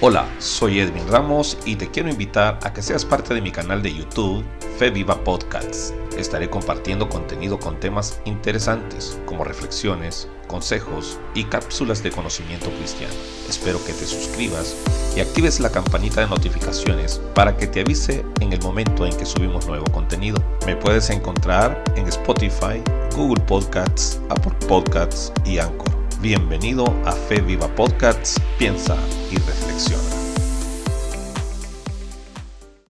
Hola, soy Edwin Ramos y te quiero invitar a que seas parte de mi canal de YouTube Fe Viva Podcasts. Estaré compartiendo contenido con temas interesantes como reflexiones, consejos y cápsulas de conocimiento cristiano. Espero que te suscribas y actives la campanita de notificaciones para que te avise en el momento en que subimos nuevo contenido. Me puedes encontrar en Spotify, Google Podcasts, Apple Podcasts y Anchor. Bienvenido a Fe Viva Podcasts, piensa y reflexiona conexión.